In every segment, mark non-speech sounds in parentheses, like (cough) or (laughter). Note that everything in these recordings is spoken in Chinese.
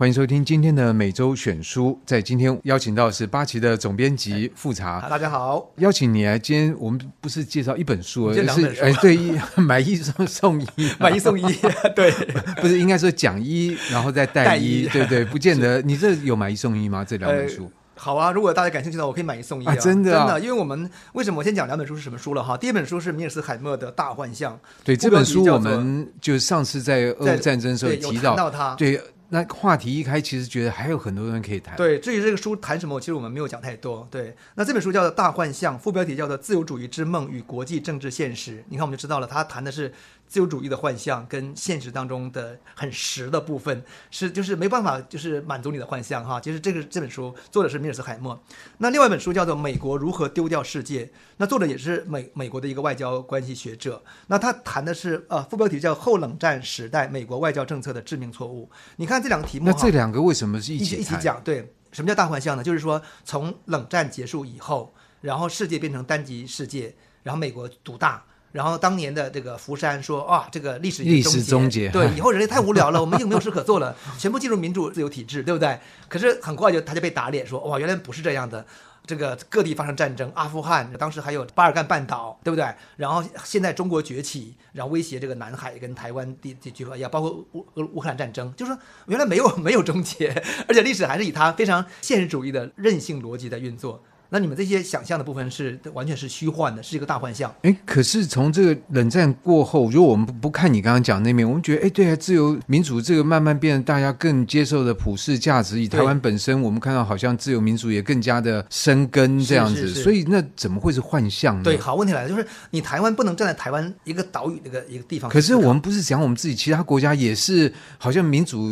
欢迎收听今天的每周选书。在今天邀请到的是八旗的总编辑富察。大家好，邀请你来。今天我们不是介绍一本书，而是哎，对，一 (laughs) 买一送送一，(laughs) 买一送一，(laughs) 对，不是应该说讲一，然后再带一，对对，不见得。你这有买一送一吗？这两本书？好啊，如果大家感兴趣的话，我可以买一送一啊！真的，真的，因为我们为什么我先讲两本书是什么书了哈？第一本书是米尔斯海默的《大幻象》，对，这本书我们就上次在俄乌战争的时候提到它，对。那话题一开，其实觉得还有很多人可以谈。对，至于这个书谈什么，其实我们没有讲太多。对，那这本书叫做《大幻象》，副标题叫做《自由主义之梦与国际政治现实》。你看，我们就知道了，他谈的是。自由主义的幻象跟现实当中的很实的部分是，就是没办法，就是满足你的幻象哈。其实这个这本书作者是米尔斯海默，那另外一本书叫做《美国如何丢掉世界》，那作者也是美美国的一个外交关系学者。那他谈的是呃副标题叫“后冷战时代美国外交政策的致命错误”。你看这两个题目，那这两个为什么是一起一起讲？对，什么叫大幻象呢？就是说从冷战结束以后，然后世界变成单极世界，然后美国独大。然后当年的这个福山说啊，这个历史历史终结，对，以后人类太无聊了，我们已经没有事可做了，(laughs) 全部进入民主自由体制，对不对？可是很快就他就被打脸说，哇，原来不是这样的，这个各地发生战争，阿富汗当时还有巴尔干半岛，对不对？然后现在中国崛起，然后威胁这个南海跟台湾地地区也包括乌乌乌克兰战争，就是说原来没有没有终结，(laughs) 而且历史还是以他非常现实主义的任性逻辑在运作。那你们这些想象的部分是完全是虚幻的，是一个大幻象。哎，可是从这个冷战过后，如果我们不不看你刚刚讲那面，我们觉得，哎，对啊，自由民主这个慢慢变得大家更接受的普世价值。以台湾本身，我们看到好像自由民主也更加的生根这样子。是是是，所以那怎么会是幻象呢？对，好问题来了，就是你台湾不能站在台湾一个岛屿那个一个地方。可是我们不是讲我们自己，其他国家也是好像民主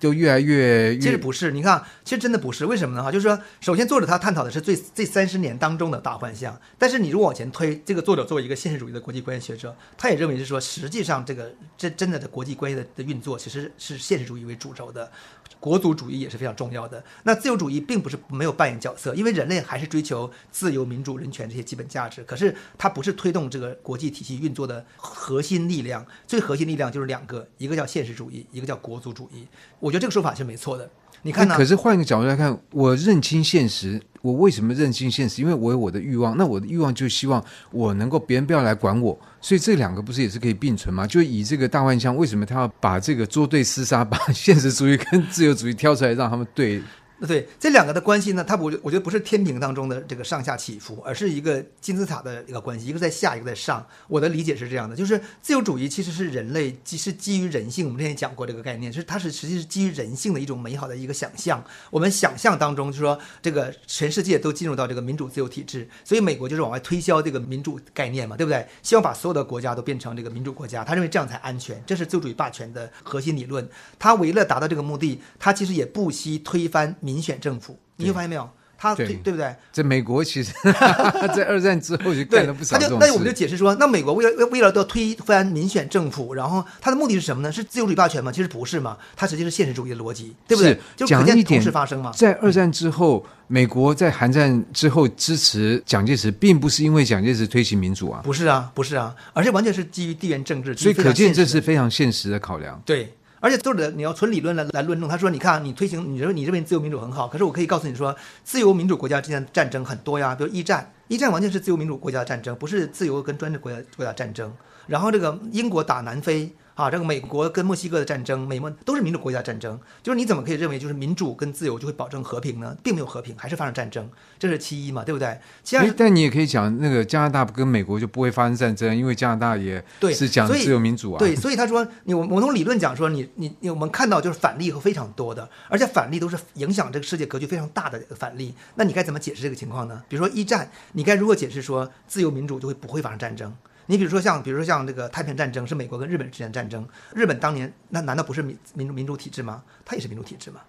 都越来越，越……其实不是，你看，其实真的不是。为什么呢？哈，就是说，首先作者他探讨的是最这三十年当。中的大幻象，但是你如果往前推，这个作者作为一个现实主义的国际关系学者，他也认为是说，实际上这个这真的的国际关系的的运作，其实是现实主义为主轴的，国族主义也是非常重要的。那自由主义并不是没有扮演角色，因为人类还是追求自由、民主、人权这些基本价值，可是它不是推动这个国际体系运作的核心力量。最核心力量就是两个，一个叫现实主义，一个叫国族主义。我觉得这个说法是没错的。你看？可是换一个角度来看，我认清现实。我为什么认清现实？因为我有我的欲望，那我的欲望就希望我能够别人不要来管我，所以这两个不是也是可以并存吗？就以这个大幻象，为什么他要把这个作对厮杀，把 (laughs) 现实主义跟自由主义挑出来，让他们对？那对这两个的关系呢，它不，我觉得不是天平当中的这个上下起伏，而是一个金字塔的一个关系，一个在下，一个在上。我的理解是这样的，就是自由主义其实是人类，既是基于人性。我们之前讲过这个概念，就是它是实际是基于人性的一种美好的一个想象。我们想象当中，就是说这个全世界都进入到这个民主自由体制，所以美国就是往外推销这个民主概念嘛，对不对？希望把所有的国家都变成这个民主国家，他认为这样才安全，这是自由主义霸权的核心理论。他为了达到这个目的，他其实也不惜推翻民选政府。你会发现没有？他对对不对？在美国，其实 (laughs) 在二战之后就干了不少这种事。那我们就解释说，那美国为了为了要推翻民选政府，然后他的目的是什么呢？是自由主义霸权吗？其实不是嘛，它实际是现实主义的逻辑，对不对？就可见同时发生嘛。在二战之后，美国在韩战之后支持蒋介石，并不是因为蒋介石推行民主啊，不是啊，不是啊，而且完全是基于地缘政治，所以可见这是非常现实的考量。对。而且作者你要纯理论来来论证，他说：“你看，你推行，你认为你认为自由民主很好，可是我可以告诉你说，自由民主国家之间的战争很多呀，比如一战，一战完全是自由民主国家的战争，不是自由跟专制国家国家战争。然后这个英国打南非。”啊，这个美国跟墨西哥的战争，美墨都是民主国家战争，就是你怎么可以认为就是民主跟自由就会保证和平呢？并没有和平，还是发生战争，这是其一嘛，对不对？其二，但你也可以讲，那个加拿大跟美国就不会发生战争，因为加拿大也是讲自由民主啊。对，所以他说，你我我从理论讲说，你你你我们看到就是反例和非常多的，而且反例都是影响这个世界格局非常大的反例。那你该怎么解释这个情况呢？比如说一战，你该如何解释说自由民主就会不会发生战争？你比如说像，比如说像这个太平洋战争是美国跟日本之间的战争，日本当年那难道不是民民主民主体制吗？它也是民主体制吗？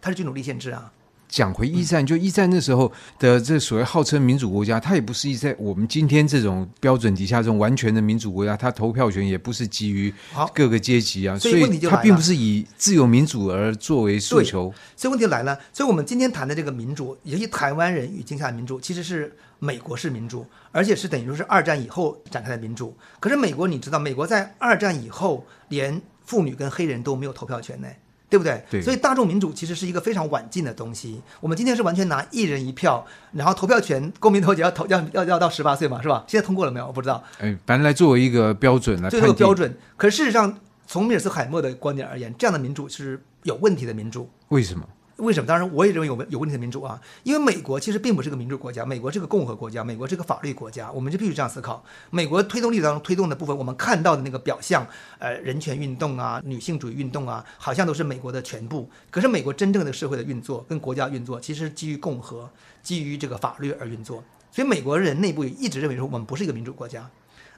它是君主立宪制啊。讲回一战，就一战那时候的这所谓号称民主国家，它也不是一在我们今天这种标准底下这种完全的民主国家，它投票权也不是基于各个阶级啊，所以它并不是以自由民主而作为诉求。所以问题来了，所以我们今天谈的这个民主，尤其台湾人语境下的民主，其实是美国式民主，而且是等于说是二战以后展开的民主。可是美国，你知道，美国在二战以后连妇女跟黑人都没有投票权呢。对不对？对。所以大众民主其实是一个非常晚进的东西。我们今天是完全拿一人一票，然后投票权，公民投票要投要要要到十八岁嘛，是吧？现在通过了没有？我不知道。哎，反正来作为一个标准来。这个标准。可是事实上，从米尔斯海默的观点而言，这样的民主是有问题的民主。为什么？为什么？当然，我也认为有问有问题的民主啊，因为美国其实并不是个民主国家，美国是个共和国家，美国是个法律国家，我们就必须这样思考。美国推动力当中推动的部分，我们看到的那个表象，呃，人权运动啊，女性主义运动啊，好像都是美国的全部。可是美国真正的社会的运作跟国家运作，其实基于共和，基于这个法律而运作。所以美国人内部也一直认为说，我们不是一个民主国家。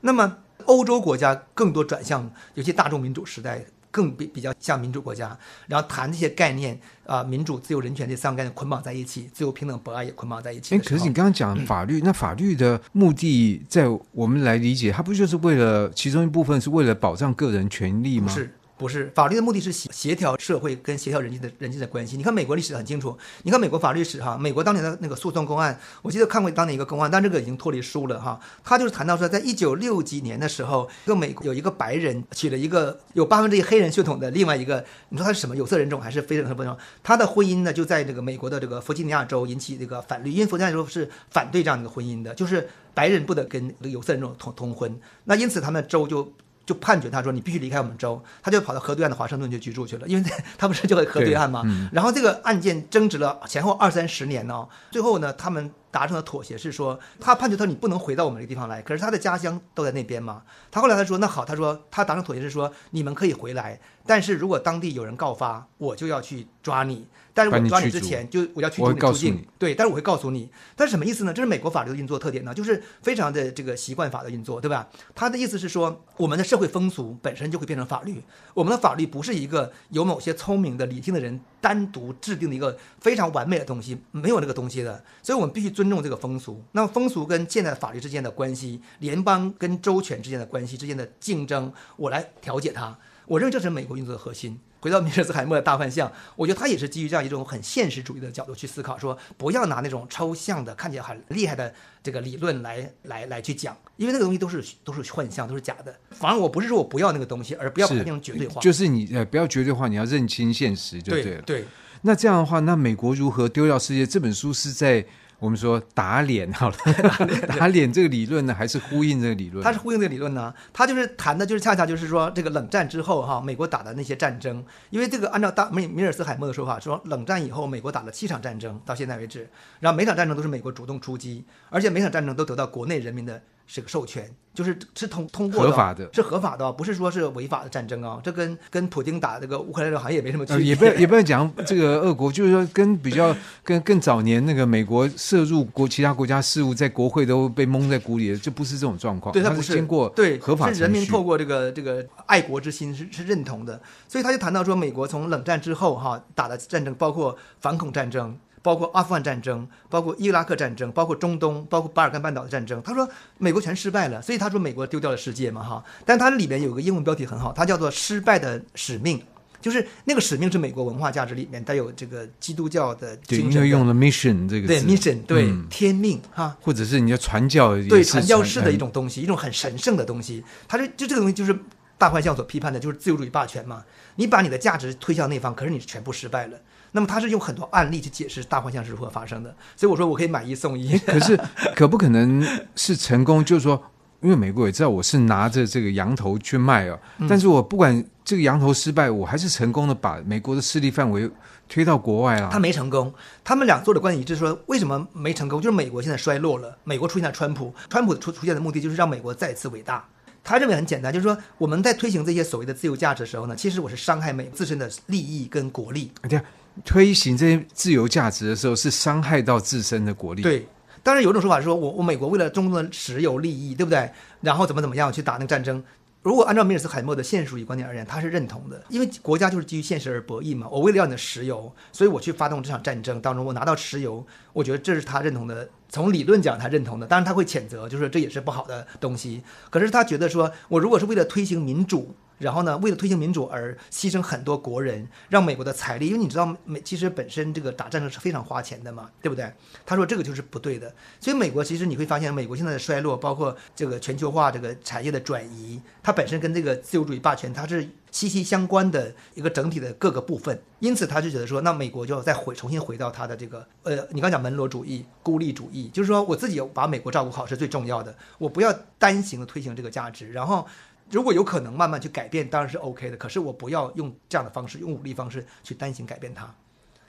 那么欧洲国家更多转向尤其大众民主时代。更比比较像民主国家，然后谈这些概念啊、呃，民主、自由、人权这三个概念捆绑在一起，自由、平等、博爱也捆绑在一起。可是你刚刚讲法律，嗯、(clears throat) 那法律的目的，在我们来理解，它不就是为了其中一部分是为了保障个人权利吗？是。不是，法律的目的是协协调社会跟协调人际的人际的关系。你看美国历史很清楚，你看美国法律史哈，美国当年的那个诉讼公案，我记得看过当年一个公案，但这个已经脱离书了哈。他就是谈到说，在一九六几年的时候，一个美国有一个白人娶了一个有八分之一黑人血统的另外一个，你说他是什么有色人种还是非人种？他的婚姻呢就在这个美国的这个弗吉尼亚州引起这个反律，因为弗吉尼亚州是反对这样的一个婚姻的，就是白人不得跟有色人种通通婚，那因此他们州就。就判决他说，你必须离开我们州，他就跑到河对岸的华盛顿去居住去了，因为 (laughs) 他不是就在河对岸吗？嗯、然后这个案件争执了前后二三十年呢、哦，最后呢，他们达成的妥协，是说他判决他说你不能回到我们这个地方来，可是他的家乡都在那边嘛。他后来他说那好，他说他达成妥协是说你们可以回来，但是如果当地有人告发，我就要去抓你。但是我抓你之前，就我要驱逐你出境。对，但是我会告诉你，但是什么意思呢？这是美国法律的运作特点呢，就是非常的这个习惯法的运作，对吧？他的意思是说，我们的社会风俗本身就会变成法律，我们的法律不是一个由某些聪明的理性的人单独制定的一个非常完美的东西，没有那个东西的，所以我们必须尊重这个风俗。那么风俗跟现在法律之间的关系，联邦跟州权之间的关系之间的竞争，我来调解它。我认为这是美国运作的核心。回到米尔斯海默的大幻象，我觉得他也是基于这样一种很现实主义的角度去思考，说不要拿那种抽象的、看起来很厉害的这个理论来来来去讲，因为那个东西都是都是幻象，都是假的。反而我不是说我不要那个东西，而不要把它变成绝对化。就是你呃不要绝对化，你要认清现实就对了。对，对，那这样的话，那美国如何丢掉世界？这本书是在。我们说打脸好了，(laughs) 打脸这个理论呢，还是呼应这个理论？他是呼应这个理论呢，他就是谈的，就是恰恰就是说，这个冷战之后哈，美国打的那些战争，因为这个按照大米米尔斯海默的说法，说冷战以后美国打了七场战争，到现在为止，然后每场战争都是美国主动出击，而且每场战争都得到国内人民的。是个授权，就是是通通过的，合法的，是合法的，不是说是违法的战争啊。这跟跟普京打这个乌克兰好像也没什么区别。也不要也不要讲这个俄国，就是说跟比较跟更早年那个美国涉入国其他国家事务，在国会都被蒙在鼓里的，就不是这种状况。对，他不是经过对合法，是人民透过这个这个爱国之心是是认同的。所以他就谈到说，美国从冷战之后哈打的战争，包括反恐战争。包括阿富汗战争，包括伊拉克战争，包括中东，包括巴尔干半岛的战争。他说美国全失败了，所以他说美国丢掉了世界嘛哈。但它里面有个英文标题很好，它叫做“失败的使命”，就是那个使命是美国文化价值里面带有这个基督教的精神的。对，因为用了 mission 这个对 mission 对、嗯、天命哈，或者是你要传教对传教士的一种东西，一种很神圣的东西。他说就这个东西就是大幻象所批判的，就是自由主义霸权嘛。你把你的价值推向那方，可是你全部失败了。那么他是用很多案例去解释大幻象是如何发生的，所以我说我可以买一送一。可是 (laughs) 可不可能是成功？就是说，因为美国也知道我是拿着这个羊头去卖啊，嗯、但是我不管这个羊头失败，我还是成功的把美国的势力范围推到国外了。他没成功，他们俩做的观点一致，说为什么没成功？就是美国现在衰落了，美国出现了川普，川普出出现的目的就是让美国再次伟大。他认为很简单，就是说我们在推行这些所谓的自由价值的时候呢，其实我是伤害美自身的利益跟国力。对推行这些自由价值的时候，是伤害到自身的国力。对，当然有一种说法是说，我我美国为了中东的石油利益，对不对？然后怎么怎么样去打那个战争？如果按照米尔斯海默的现实主义观点而言，他是认同的，因为国家就是基于现实而博弈嘛。我为了要你的石油，所以我去发动这场战争当中，我拿到石油，我觉得这是他认同的。从理论讲，他认同的，当然他会谴责，就是这也是不好的东西。可是他觉得说，我如果是为了推行民主。然后呢，为了推行民主而牺牲很多国人，让美国的财力，因为你知道美其实本身这个打战争是非常花钱的嘛，对不对？他说这个就是不对的。所以美国其实你会发现，美国现在的衰落，包括这个全球化这个产业的转移，它本身跟这个自由主义霸权它是息息相关的一个整体的各个部分。因此，他就觉得说，那美国就要再回重新回到他的这个呃，你刚讲门罗主义、孤立主义，就是说我自己把美国照顾好是最重要的，我不要单行的推行这个价值。然后，如果有可能慢慢去改变，当然是 OK 的。可是我不要用这样的方式，用武力方式去单行改变它，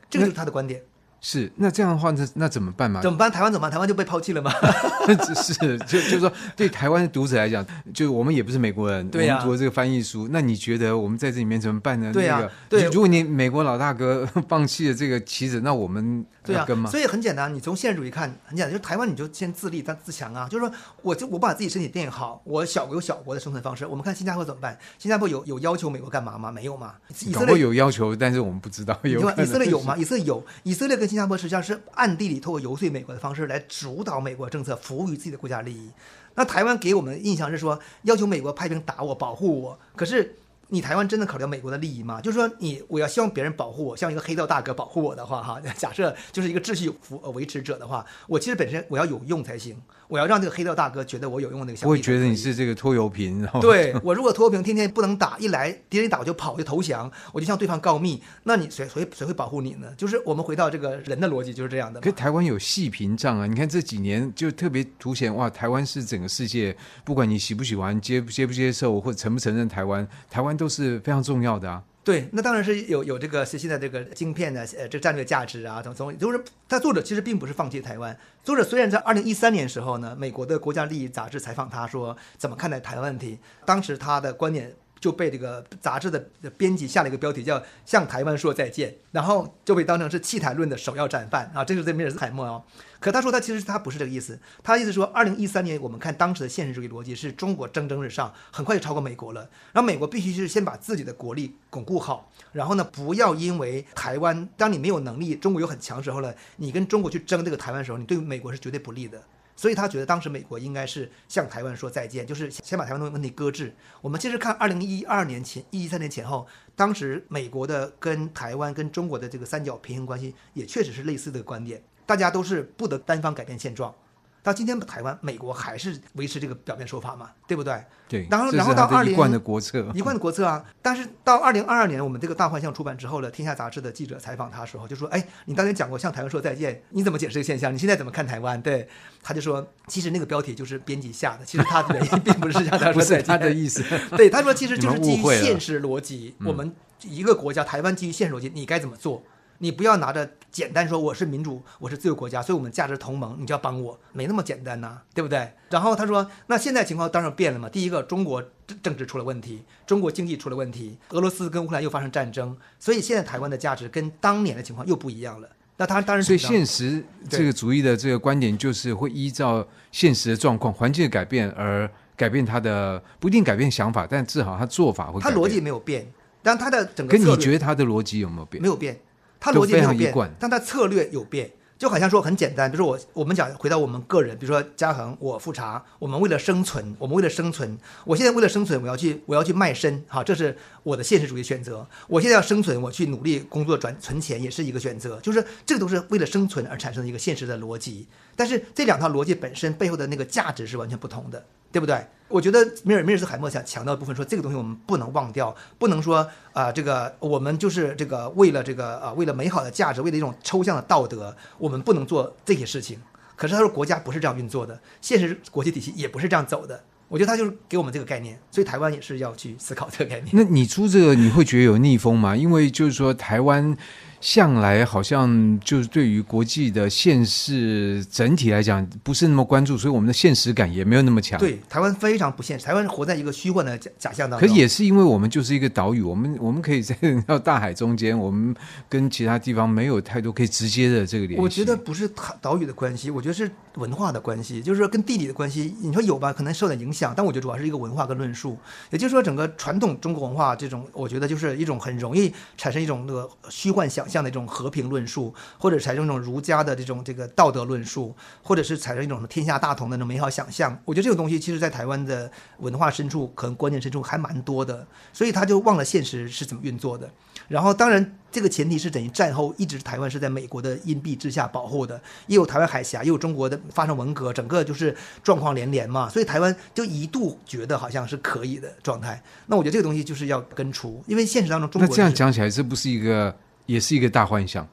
这个就是他的观点。是，那这样的话，那那怎么办嘛？怎么办？台湾怎么办？台湾就被抛弃了吗？(laughs) 是，就就是说，对台湾的读者来讲，就我们也不是美国人，对呀、啊，我们读了这个翻译书，那你觉得我们在这里面怎么办呢？对呀、啊，对，如果你美国老大哥 (laughs) 放弃了这个棋子，那我们？对啊，所以很简单，你从现实主义看，很简单，就是台湾你就先自立但自强啊，就是说，我就我把自己身体练好，我小国有小国的生存方式。我们看新加坡怎么办？新加坡有有要求美国干嘛吗？没有吗？以色列有要求，但是我们不知道有。以色列有吗？以色列有，以色列跟新加坡实际上是。暗地里透过游说美国的方式来主导美国政策，服务于自己的国家利益。那台湾给我们印象是说，要求美国派兵打我，保护我。可是。你台湾真的考虑到美国的利益吗？就是说你，我要希望别人保护我，像一个黑道大哥保护我的话，哈，(laughs) 假设就是一个秩序扶维持者的话，我其实本身我要有用才行，我要让这个黑道大哥觉得我有用的那个小。我会觉得你是这个拖油瓶，然后对我如果拖油瓶天天不能打，一来敌人打我就跑就投降，我就向对方告密，那你谁谁谁会保护你呢？就是我们回到这个人的逻辑就是这样的。可是台湾有细屏障啊，你看这几年就特别凸显哇，台湾是整个世界，不管你喜不喜欢、接接不接受或承不承认台湾，台湾都是非常重要。的啊，对，那当然是有有这个是现在这个晶片的呃这个战略价值啊，等等，就是他作者其实并不是放弃台湾。作者虽然在二零一三年时候呢，美国的国家利益杂志采访他说怎么看待台湾问题，当时他的观点就被这个杂志的编辑下了一个标题叫“向台湾说再见”，然后就被当成是弃台论的首要战犯啊，这是在米尔斯海默哦。可他说他其实他不是这个意思，他意思说，二零一三年我们看当时的现实主义逻辑是中国蒸蒸日上，很快就超过美国了。然后美国必须是先把自己的国力巩固好，然后呢，不要因为台湾，当你没有能力，中国又很强时候呢，你跟中国去争这个台湾的时候，你对美国是绝对不利的。所以他觉得当时美国应该是向台湾说再见，就是先把台湾的问题搁置。我们其实看二零一二年前、一三年前后，当时美国的跟台湾跟中国的这个三角平衡关系，也确实是类似的观点。大家都是不得单方改变现状，到今天台湾、美国还是维持这个表面说法嘛，对不对？对。然后，然后到二零一贯的国策，一贯的国策啊。但是到二零二二年，我们这个大幻象出版之后呢，天下杂志的记者采访他的时候就说：“哎，你当年讲过向台湾说再见，你怎么解释这个现象？你现在怎么看台湾？”对，他就说：“其实那个标题就是编辑下的，其实他的原因并不是向台湾说 (laughs) 再见。”他的意思。对，他说其实就是基于现实逻辑，我们一个国家台湾基于现实逻辑，你该怎么做？你不要拿着简单说我是民主，我是自由国家，所以我们价值同盟，你就要帮我，没那么简单呐、啊，对不对？然后他说，那现在情况当然变了嘛。第一个，中国政治出了问题，中国经济出了问题，俄罗斯跟乌克兰又发生战争，所以现在台湾的价值跟当年的情况又不一样了。那他当然，所以现实这个主义的这个观点就是会依照现实的状况、环境的改变而改变他的，不一定改变想法，但至少他做法会。他逻辑没有变，但他的整个。跟你觉得他的逻辑有没有变？没有变。他逻辑没有变，但他策略有变，就好像说很简单，比如说我我们讲回到我们个人，比如说嘉恒，我复查，我们为了生存，我们为了生存，我现在为了生存，我要去我要去卖身，哈，这是我的现实主义选择。我现在要生存，我去努力工作赚存钱也是一个选择，就是这个都是为了生存而产生的一个现实的逻辑。但是这两套逻辑本身背后的那个价值是完全不同的，对不对？我觉得米尔米尔斯海默想强调的部分说，这个东西我们不能忘掉，不能说啊、这个我们就是这个为了这个啊、呃，为了美好的价值，为了一种抽象的道德，我们不能做这些事情。可是他说国家不是这样运作的，现实国际体系也不是这样走的。我觉得他就是给我们这个概念，所以台湾也是要去思考这个概念。那你出这个你会觉得有逆风吗？因为就是说台湾。向来好像就是对于国际的现实整体来讲不是那么关注，所以我们的现实感也没有那么强。对，台湾非常不现实，台湾活在一个虚幻的假假象当中。可也是因为我们就是一个岛屿，我们我们可以在到大海中间，我们跟其他地方没有太多可以直接的这个联系。我觉得不是岛屿的关系，我觉得是文化的关系，就是说跟地理的关系。你说有吧，可能受点影响，但我觉得主要是一个文化跟论述。也就是说，整个传统中国文化这种，我觉得就是一种很容易产生一种那个虚幻想。像那种和平论述，或者采用一种儒家的这种这个道德论述，或者是产生一种天下大同的那种美好想象，我觉得这个东西其实在台湾的文化深处，可能观念深处还蛮多的，所以他就忘了现实是怎么运作的。然后当然这个前提是等于战后一直台湾是在美国的荫庇之下保护的，也有台湾海峡，也有中国的发生文革，整个就是状况连连嘛，所以台湾就一度觉得好像是可以的状态。那我觉得这个东西就是要根除，因为现实当中中国那这样讲起来，这不是一个，也是一个大幻象。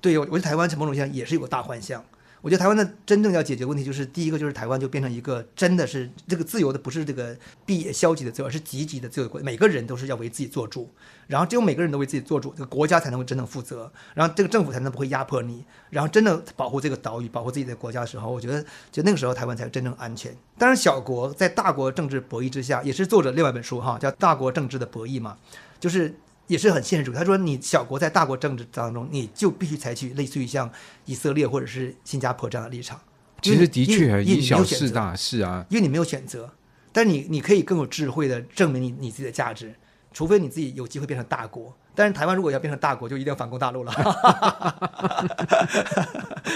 对，我觉得台湾某种意义上也是有个大幻象。我觉得台湾的真正要解决问题，就是第一个就是台湾就变成一个真的是这个自由的，不是这个必消极的自由，而是积极的自由国。每个人都是要为自己做主，然后只有每个人都为自己做主，这个国家才能够真正负责，然后这个政府才能不会压迫你，然后真的保护这个岛屿、保护自己的国家的时候，我觉得就那个时候台湾才真正安全。当然，小国在大国政治博弈之下，也是作者另外一本书哈，叫《大国政治的博弈》嘛，就是。也是很现实主义。他说：“你小国在大国政治当中，你就必须采取类似于像以色列或者是新加坡这样的立场。其实的确，以小事大是啊，因为你没有选择。但是你你可以更有智慧的证明你你自己的价值，除非你自己有机会变成大国。”但是台湾如果要变成大国，就一定要反攻大陆了。(laughs)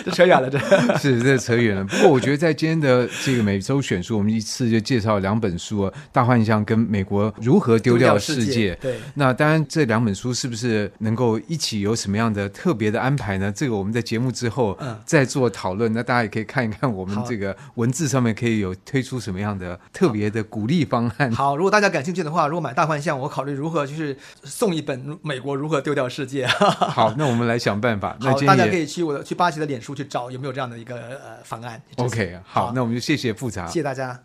这扯远了，这是这扯远了。不过我觉得在今天的这个每周选书，我们一次就介绍两本书，《大幻象》跟《美国如何丢掉世界》世界。对，那当然这两本书是不是能够一起有什么样的特别的安排呢？这个我们在节目之后再做讨论。嗯、那大家也可以看一看我们这个文字上面可以有推出什么样的特别的鼓励方案。好，好，如果大家感兴趣的话，如果买《大幻象》，我考虑如何就是送一本。美国如何丢掉世界？(laughs) 好，那我们来想办法。(laughs) 那大家可以去我的去巴西的脸书去找有没有这样的一个呃方案。(laughs) OK，好，好，那我们就谢谢复杂，谢谢大家。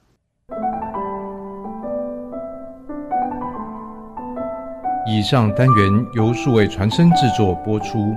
以上单元由数位传声制作播出。